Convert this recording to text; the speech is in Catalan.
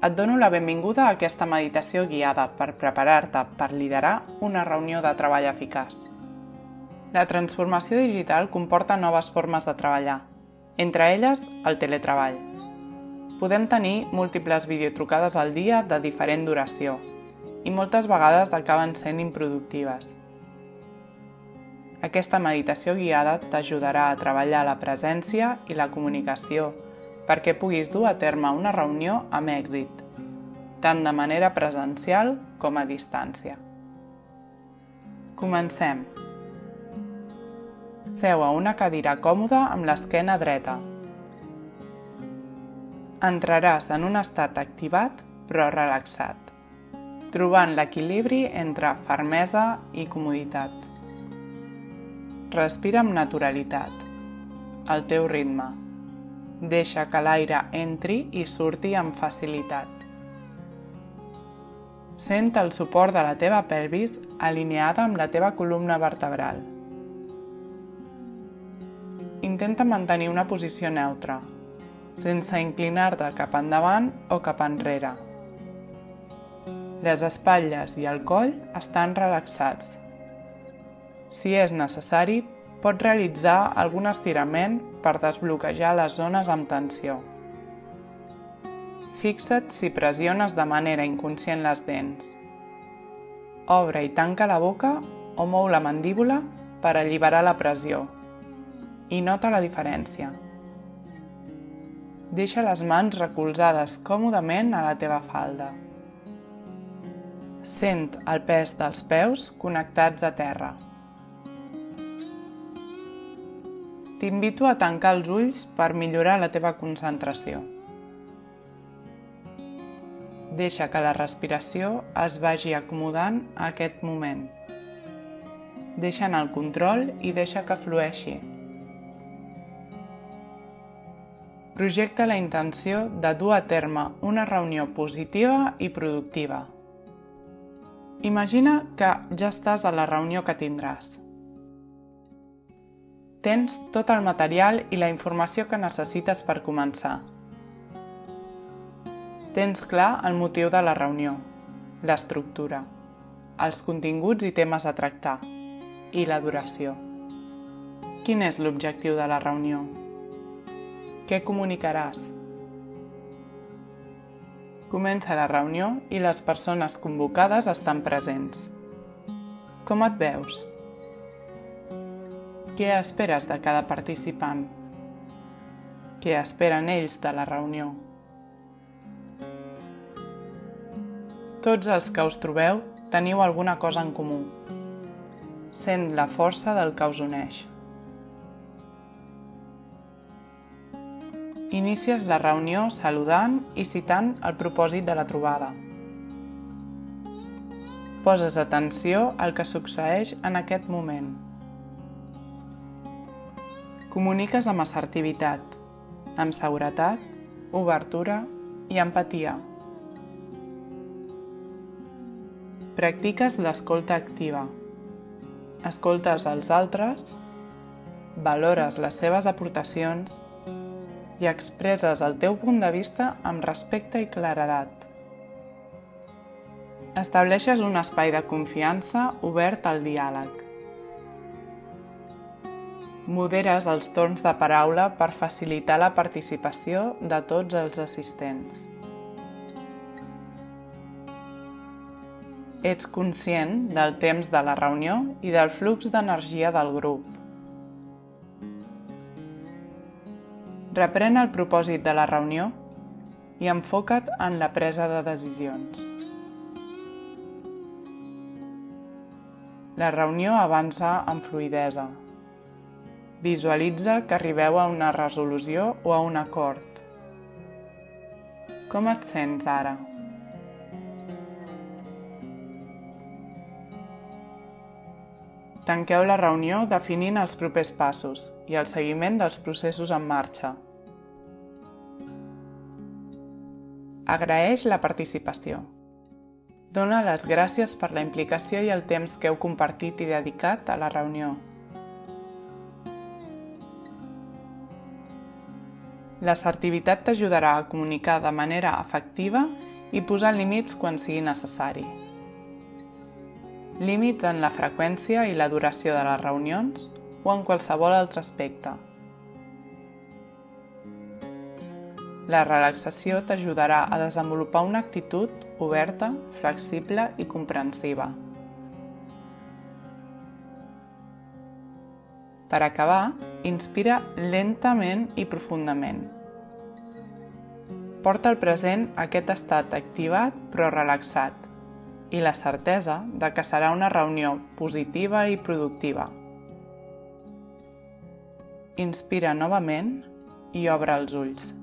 Et dono la benvinguda a aquesta meditació guiada per preparar-te per liderar una reunió de treball eficaç. La transformació digital comporta noves formes de treballar, entre elles el teletreball. Podem tenir múltiples videotrucades al dia de diferent duració i moltes vegades acaben sent improductives. Aquesta meditació guiada t'ajudarà a treballar la presència i la comunicació perquè puguis dur a terme una reunió amb èxit, tant de manera presencial com a distància. Comencem. Seu a una cadira còmoda amb l'esquena dreta. Entraràs en un estat activat però relaxat, trobant l'equilibri entre fermesa i comoditat. Respira amb naturalitat, al teu ritme Deixa que l'aire entri i surti amb facilitat. Sent el suport de la teva pelvis alineada amb la teva columna vertebral. Intenta mantenir una posició neutra, sense inclinar-te cap endavant o cap enrere. Les espatlles i el coll estan relaxats. Si és necessari, Pots realitzar algun estirament per desbloquejar les zones amb tensió. Fixa't si pressiones de manera inconscient les dents. Obre i tanca la boca o mou la mandíbula per alliberar la pressió. I nota la diferència. Deixa les mans recolzades còmodament a la teva falda. Sent el pes dels peus connectats a terra. T'invito a tancar els ulls per millorar la teva concentració. Deixa que la respiració es vagi acomodant a aquest moment. Deixa anar el control i deixa que flueixi. Projecta la intenció de dur a terme una reunió positiva i productiva. Imagina que ja estàs a la reunió que tindràs. Tens tot el material i la informació que necessites per començar. Tens clar el motiu de la reunió, l'estructura, els continguts i temes a tractar i la duració. Quin és l'objectiu de la reunió? Què comunicaràs? Comença la reunió i les persones convocades estan presents. Com et veus? Què esperes de cada participant? Què esperen ells de la reunió? Tots els que us trobeu teniu alguna cosa en comú. Sent la força del que us uneix. Inicies la reunió saludant i citant el propòsit de la trobada. Poses atenció al que succeeix en aquest moment. Comuniques amb assertivitat, amb seguretat, obertura i empatia. Practiques l'escolta activa. Escoltes els altres, valores les seves aportacions i expresses el teu punt de vista amb respecte i claredat. Estableixes un espai de confiança obert al diàleg moderes els torns de paraula per facilitar la participació de tots els assistents. Ets conscient del temps de la reunió i del flux d'energia del grup. Reprèn el propòsit de la reunió i enfoca't en la presa de decisions. La reunió avança amb fluidesa, Visualitza que arribeu a una resolució o a un acord. Com et sents ara? Tanqueu la reunió definint els propers passos i el seguiment dels processos en marxa. Agraeix la participació. Dóna les gràcies per la implicació i el temps que heu compartit i dedicat a la reunió. L'assertivitat t'ajudarà a comunicar de manera efectiva i posar límits quan sigui necessari. Límits en la freqüència i la duració de les reunions o en qualsevol altre aspecte. La relaxació t'ajudarà a desenvolupar una actitud oberta, flexible i comprensiva. Per acabar, inspira lentament i profundament. Porta al present aquest estat activat però relaxat i la certesa de que serà una reunió positiva i productiva. Inspira novament i obre els ulls.